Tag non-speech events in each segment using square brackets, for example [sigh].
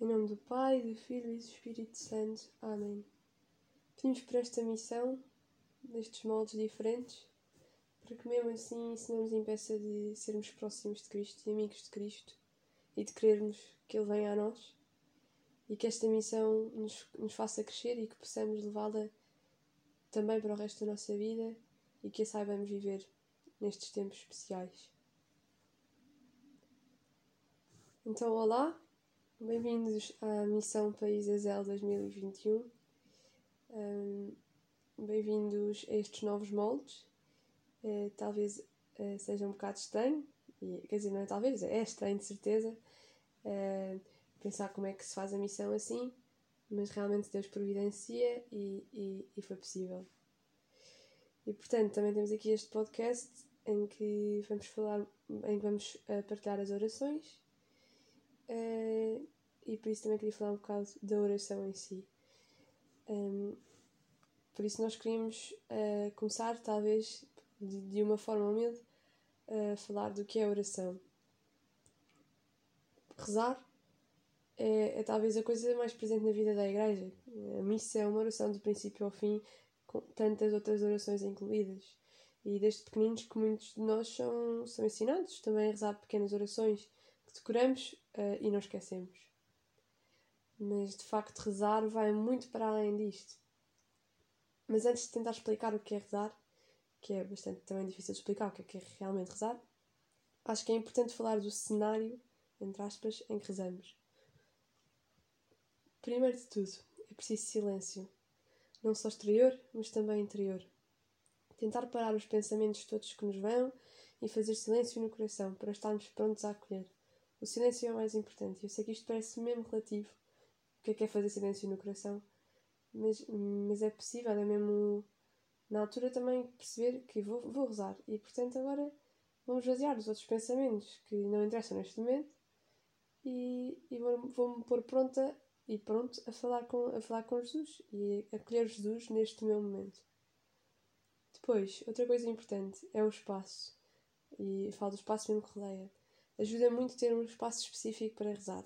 Em nome do Pai, do Filho e do Espírito Santo. Amém. Pedimos por esta missão, nestes moldes diferentes, para que mesmo assim isso não nos impeça de sermos próximos de Cristo e amigos de Cristo e de querermos que Ele venha a nós e que esta missão nos, nos faça crescer e que possamos levá-la também para o resto da nossa vida e que a saibamos viver nestes tempos especiais. Então, olá, bem-vindos à Missão País Azel 2021. Um, bem-vindos a estes novos moldes. Uh, talvez uh, seja um bocado estranho, e, quer dizer, não é talvez, é estranho de certeza, uh, pensar como é que se faz a missão assim, mas realmente Deus providencia e, e, e foi possível. E portanto, também temos aqui este podcast em que vamos falar, em que vamos partilhar as orações uh, e por isso também queria falar um bocado da oração em si. Um, por isso nós queríamos uh, começar, talvez, de, de uma forma humilde, a falar do que é oração. Rezar é, é, talvez a coisa mais presente na vida da igreja. A missa é uma oração do princípio ao fim, com tantas outras orações incluídas. E desde pequeninos que muitos de nós são, são ensinados também a rezar pequenas orações decoramos uh, e não esquecemos. Mas de facto rezar vai muito para além disto. Mas antes de tentar explicar o que é rezar, que é bastante também difícil de explicar o que é, que é realmente rezar, acho que é importante falar do cenário, entre aspas, em que rezamos. Primeiro de tudo, é preciso silêncio, não só exterior, mas também interior. Tentar parar os pensamentos todos que nos vão e fazer silêncio no coração para estarmos prontos a acolher. O silêncio é o mais importante. Eu sei que isto parece mesmo relativo. O que é que é fazer silêncio no coração? Mas, mas é possível, é mesmo na altura também perceber que vou, vou rezar e portanto agora vamos vaziar os outros pensamentos que não interessam neste momento e, e vou-me vou pôr pronta e pronto a falar com, a falar com Jesus e a acolher Jesus neste meu momento. Depois, outra coisa importante é o espaço. E falo do espaço mesmo que rodeia. Ajuda muito ter um espaço específico para rezar.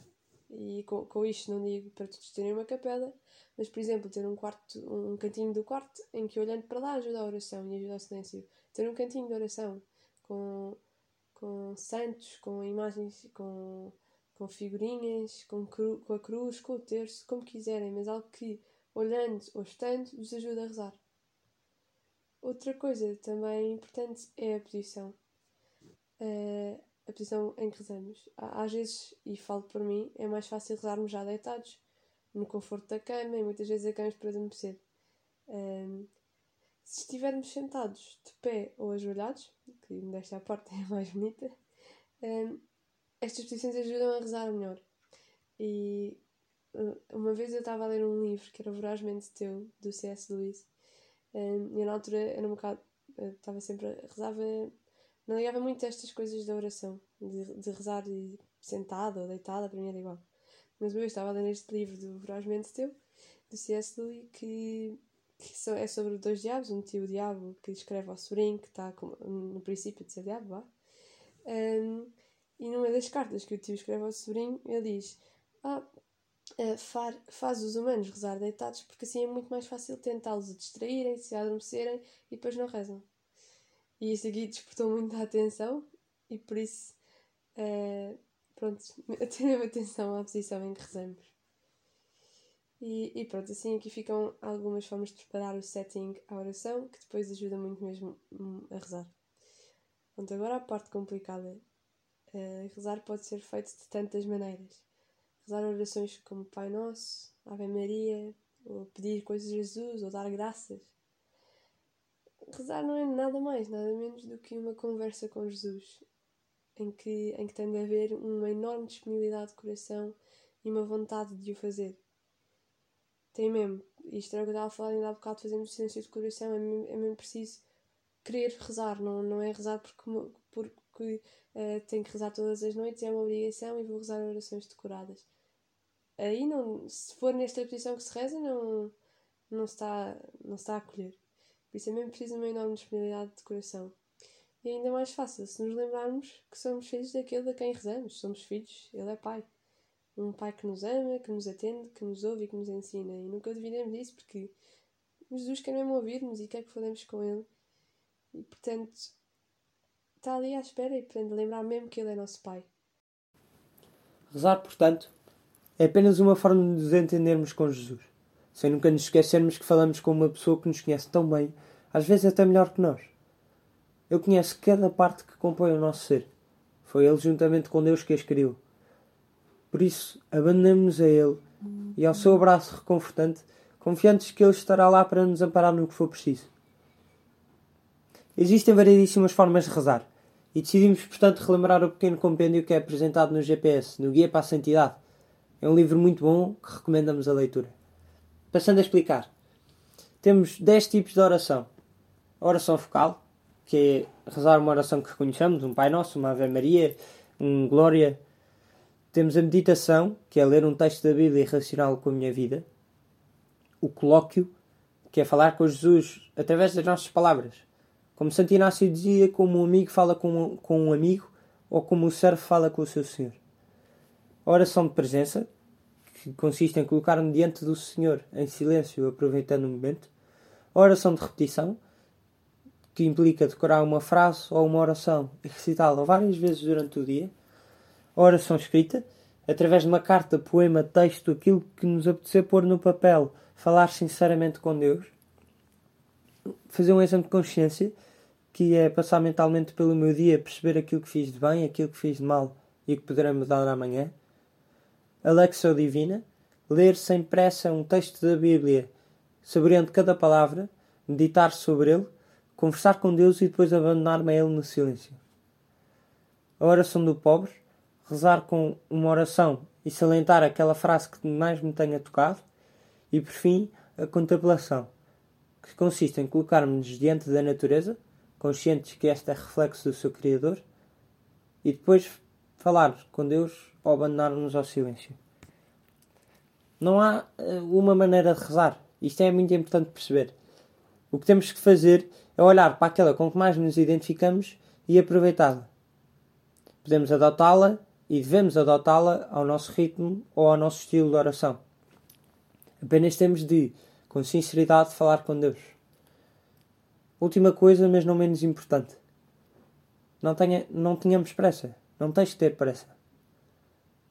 E com, com isto não digo para todos terem uma capela, mas por exemplo, ter um quarto, um cantinho do quarto em que olhando para lá ajuda a oração e ajuda ao silêncio. Ter um cantinho de oração com, com santos, com imagens, com com figurinhas, com, cru, com a cruz, com o terço, como quiserem, mas algo que, olhando ou estando, vos ajuda a rezar. Outra coisa também importante é a posição. Uh, a posição em que rezamos. Às vezes, e falo por mim, é mais fácil rezarmos já deitados, no conforto da cama, e muitas vezes acabamos para adormecer. Um, se estivermos sentados de pé ou ajoelhados, que desta parte [laughs] é a mais bonita, um, estas posições ajudam a rezar melhor. E uh, uma vez eu estava a ler um livro que era Vorazmente Teu, do C.S. Lewis, um, e eu, na altura era um bocado. Uh, estava sempre a. rezava. Não ligava muito a estas coisas da oração, de, de rezar sentada ou deitada, para mim era igual. Mas eu estava a ler este livro do Vorazmente Teu, do C.S. Lewis, que, que é sobre dois diabos, um tio diabo que escreve ao sobrinho, que está no princípio de ser diabo, vá. Um, e numa das cartas que o tio escreve ao sobrinho, ele diz: Ah, uh, faz os humanos rezar deitados porque assim é muito mais fácil tentá-los distraírem, se adormecerem e depois não rezam. E isso aqui despertou muito a atenção e por isso, uh, pronto, [laughs] tenham atenção à posição em que rezamos. E, e, pronto, assim aqui ficam algumas formas de preparar o setting à oração que depois ajuda muito mesmo hum, a rezar. Pronto, agora a parte complicada Uh, rezar pode ser feito de tantas maneiras. Rezar orações como Pai Nosso, Ave Maria, ou pedir coisas a Jesus, ou dar graças. Rezar não é nada mais, nada menos do que uma conversa com Jesus, em que, em que tem de haver uma enorme disponibilidade de coração e uma vontade de o fazer. Tem mesmo, isto era o que eu estava a falar ainda há bocado, fazendo silêncio de coração, é mesmo, é mesmo preciso querer rezar, não, não é rezar porque, porque uh, tenho que rezar todas as noites, é uma obrigação e vou rezar orações decoradas. Aí, não, se for nesta posição que se reza, não, não, se está, não se está a acolher. Por isso é mesmo preciso uma enorme disponibilidade de coração. E ainda mais fácil se nos lembrarmos que somos filhos daquele a quem rezamos. Somos filhos, ele é pai. Um Pai que nos ama, que nos atende, que nos ouve e que nos ensina. E nunca duvidemos disso porque Jesus quer mesmo ouvir-nos e quer que falemos com Ele. E portanto, está ali à espera e portanto lembrar mesmo que Ele é nosso Pai. Rezar, portanto, é apenas uma forma de nos entendermos com Jesus, sem nunca nos esquecermos que falamos com uma pessoa que nos conhece tão bem, às vezes até melhor que nós. Ele conhece cada parte que compõe o nosso ser. Foi Ele, juntamente com Deus, que as criou. Por isso, abandonemos-nos a Ele e ao seu abraço reconfortante, confiantes que Ele estará lá para nos amparar no que for preciso. Existem variedíssimas formas de rezar, e decidimos, portanto, relembrar o pequeno compêndio que é apresentado no GPS, no Guia para a Santidade. É um livro muito bom que recomendamos a leitura. Passando a explicar, temos 10 tipos de oração: a oração focal, que é rezar uma oração que reconhecemos, um Pai Nosso, uma Ave Maria, um Glória. Temos a meditação, que é ler um texto da Bíblia e relacioná-lo com a minha vida. O colóquio, que é falar com Jesus através das nossas palavras. Como Santo Inácio dizia, como um amigo fala com um, com um amigo, ou como o servo fala com o seu Senhor. A oração de presença, que consiste em colocar-me diante do Senhor em silêncio, aproveitando o momento. A oração de repetição, que implica decorar uma frase ou uma oração e recitá-la várias vezes durante o dia. A oração escrita, através de uma carta, poema, texto, aquilo que nos apetecer pôr no papel, falar sinceramente com Deus. Fazer um exame de consciência, que é passar mentalmente pelo meu dia, perceber aquilo que fiz de bem, aquilo que fiz de mal e o que poderá mudar amanhã. A Lexo Divina, ler sem pressa um texto da Bíblia, saboreando cada palavra, meditar sobre ele conversar com Deus e depois abandonar-me a Ele no silêncio. A oração do pobre, rezar com uma oração e salientar aquela frase que mais me tenha tocado. E por fim, a contemplação, que consiste em colocar-nos diante da natureza, conscientes que esta é reflexo do seu Criador, e depois falar com Deus ou abandonar-nos ao silêncio. Não há eh, uma maneira de rezar. Isto é muito importante perceber. O que temos que fazer é olhar para aquela com que mais nos identificamos e aproveitá-la. Podemos adotá-la e devemos adotá-la ao nosso ritmo ou ao nosso estilo de oração. Apenas temos de, com sinceridade, falar com Deus. Última coisa, mas não menos importante. Não, tenha, não tenhamos pressa. Não tens de ter pressa.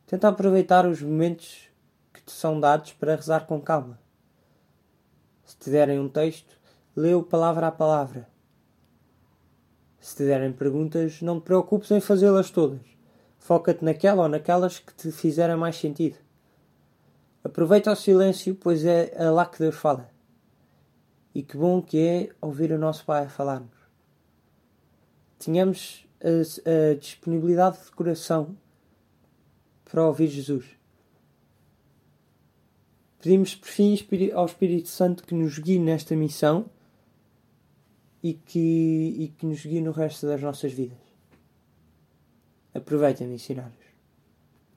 Tenta aproveitar os momentos que te são dados para rezar com calma. Se te derem um texto, lê-o palavra a palavra. Se te derem perguntas, não te preocupes em fazê-las todas. Foca-te naquela ou naquelas que te fizerem mais sentido. Aproveita o silêncio, pois é, lá que Deus fala. E que bom que é ouvir o nosso Pai falar-nos. Tenhamos a, a disponibilidade de coração para ouvir Jesus. Pedimos por fim ao Espírito Santo que nos guie nesta missão e que, e que nos guie no resto das nossas vidas. Aproveitem, missionários.